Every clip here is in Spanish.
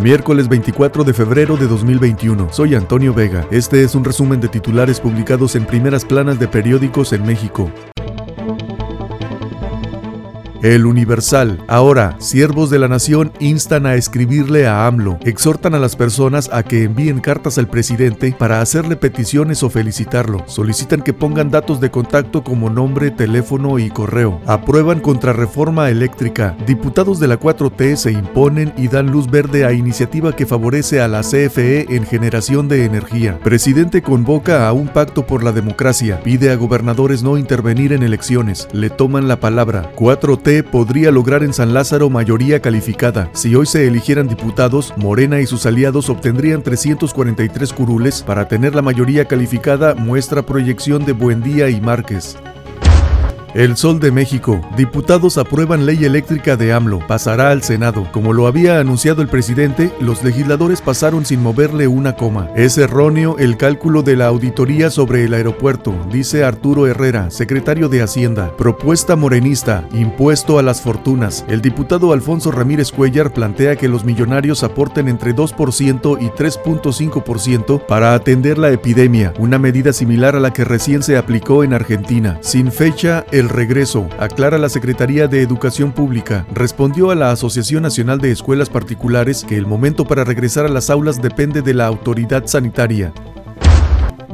Miércoles 24 de febrero de 2021. Soy Antonio Vega. Este es un resumen de titulares publicados en primeras planas de periódicos en México. El Universal. Ahora, siervos de la nación instan a escribirle a AMLO. Exhortan a las personas a que envíen cartas al presidente para hacerle peticiones o felicitarlo. Solicitan que pongan datos de contacto como nombre, teléfono y correo. Aprueban contrarreforma eléctrica. Diputados de la 4T se imponen y dan luz verde a iniciativa que favorece a la CFE en generación de energía. Presidente convoca a un pacto por la democracia. Pide a gobernadores no intervenir en elecciones. Le toman la palabra. 4T podría lograr en San Lázaro mayoría calificada. Si hoy se eligieran diputados, Morena y sus aliados obtendrían 343 curules para tener la mayoría calificada, muestra proyección de Buendía y Márquez. El Sol de México. Diputados aprueban ley eléctrica de AMLO. Pasará al Senado. Como lo había anunciado el presidente, los legisladores pasaron sin moverle una coma. Es erróneo el cálculo de la auditoría sobre el aeropuerto, dice Arturo Herrera, secretario de Hacienda. Propuesta morenista, impuesto a las fortunas. El diputado Alfonso Ramírez Cuellar plantea que los millonarios aporten entre 2% y 3.5% para atender la epidemia, una medida similar a la que recién se aplicó en Argentina. Sin fecha, el el regreso, aclara la Secretaría de Educación Pública, respondió a la Asociación Nacional de Escuelas Particulares que el momento para regresar a las aulas depende de la autoridad sanitaria.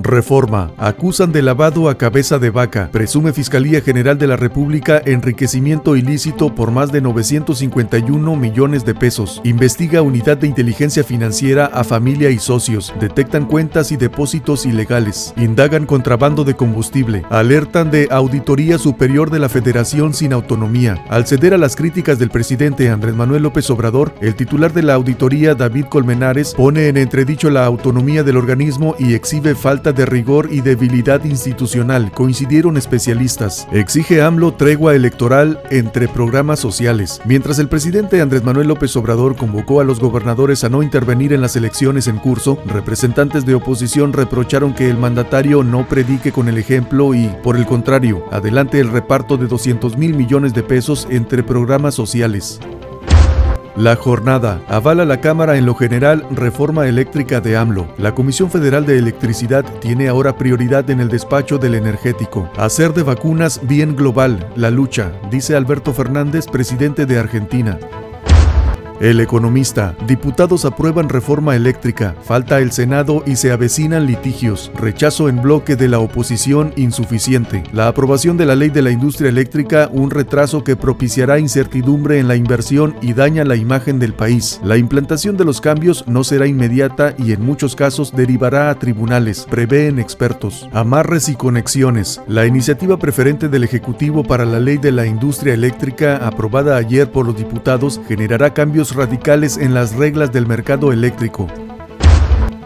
Reforma. Acusan de lavado a cabeza de vaca. Presume Fiscalía General de la República enriquecimiento ilícito por más de 951 millones de pesos. Investiga Unidad de Inteligencia Financiera a familia y socios. Detectan cuentas y depósitos ilegales. Indagan contrabando de combustible. Alertan de Auditoría Superior de la Federación sin autonomía. Al ceder a las críticas del presidente Andrés Manuel López Obrador, el titular de la auditoría David Colmenares pone en entredicho la autonomía del organismo y exhibe falta de rigor y debilidad institucional, coincidieron especialistas. Exige AMLO tregua electoral entre programas sociales. Mientras el presidente Andrés Manuel López Obrador convocó a los gobernadores a no intervenir en las elecciones en curso, representantes de oposición reprocharon que el mandatario no predique con el ejemplo y, por el contrario, adelante el reparto de 200 mil millones de pesos entre programas sociales. La jornada avala la Cámara en lo general reforma eléctrica de AMLO. La Comisión Federal de Electricidad tiene ahora prioridad en el despacho del energético. Hacer de vacunas bien global, la lucha, dice Alberto Fernández, presidente de Argentina. El economista. Diputados aprueban reforma eléctrica. Falta el Senado y se avecinan litigios. Rechazo en bloque de la oposición insuficiente. La aprobación de la ley de la industria eléctrica, un retraso que propiciará incertidumbre en la inversión y daña la imagen del país. La implantación de los cambios no será inmediata y en muchos casos derivará a tribunales, prevén expertos. Amarres y conexiones. La iniciativa preferente del Ejecutivo para la ley de la industria eléctrica, aprobada ayer por los diputados, generará radicales en las reglas del mercado eléctrico.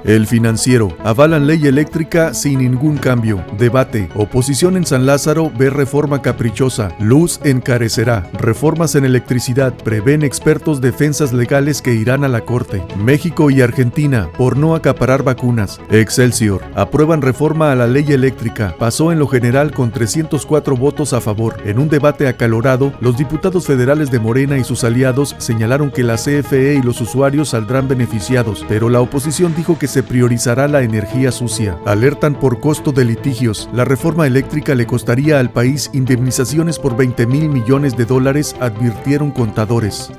El financiero. Avalan ley eléctrica sin ningún cambio. Debate. Oposición en San Lázaro ve reforma caprichosa. Luz encarecerá. Reformas en electricidad. Prevén expertos defensas legales que irán a la corte. México y Argentina por no acaparar vacunas. Excelsior. Aprueban reforma a la ley eléctrica. Pasó en lo general con 304 votos a favor. En un debate acalorado, los diputados federales de Morena y sus aliados señalaron que la CFE y los usuarios saldrán beneficiados, pero la oposición dijo que se priorizará la energía sucia. Alertan por costo de litigios. La reforma eléctrica le costaría al país indemnizaciones por 20 mil millones de dólares, advirtieron contadores.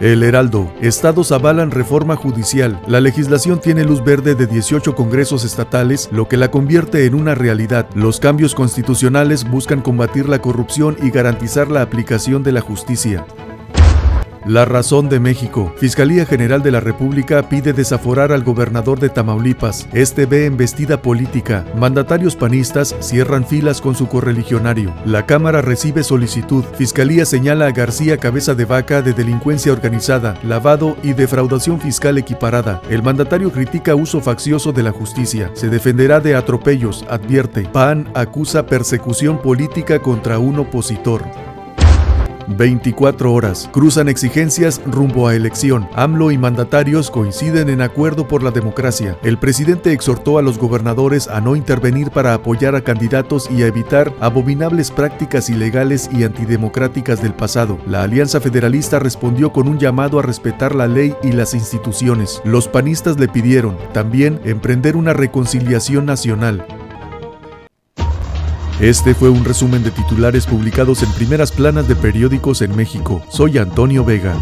El Heraldo. Estados avalan reforma judicial. La legislación tiene luz verde de 18 congresos estatales, lo que la convierte en una realidad. Los cambios constitucionales buscan combatir la corrupción y garantizar la aplicación de la justicia. La razón de México. Fiscalía General de la República pide desaforar al gobernador de Tamaulipas. Este ve embestida política. Mandatarios panistas cierran filas con su correligionario. La Cámara recibe solicitud. Fiscalía señala a García cabeza de vaca de delincuencia organizada, lavado y defraudación fiscal equiparada. El mandatario critica uso faccioso de la justicia. Se defenderá de atropellos, advierte. PAN acusa persecución política contra un opositor. 24 horas. Cruzan exigencias rumbo a elección. AMLO y mandatarios coinciden en acuerdo por la democracia. El presidente exhortó a los gobernadores a no intervenir para apoyar a candidatos y a evitar abominables prácticas ilegales y antidemocráticas del pasado. La Alianza Federalista respondió con un llamado a respetar la ley y las instituciones. Los panistas le pidieron también emprender una reconciliación nacional. Este fue un resumen de titulares publicados en primeras planas de periódicos en México. Soy Antonio Vega.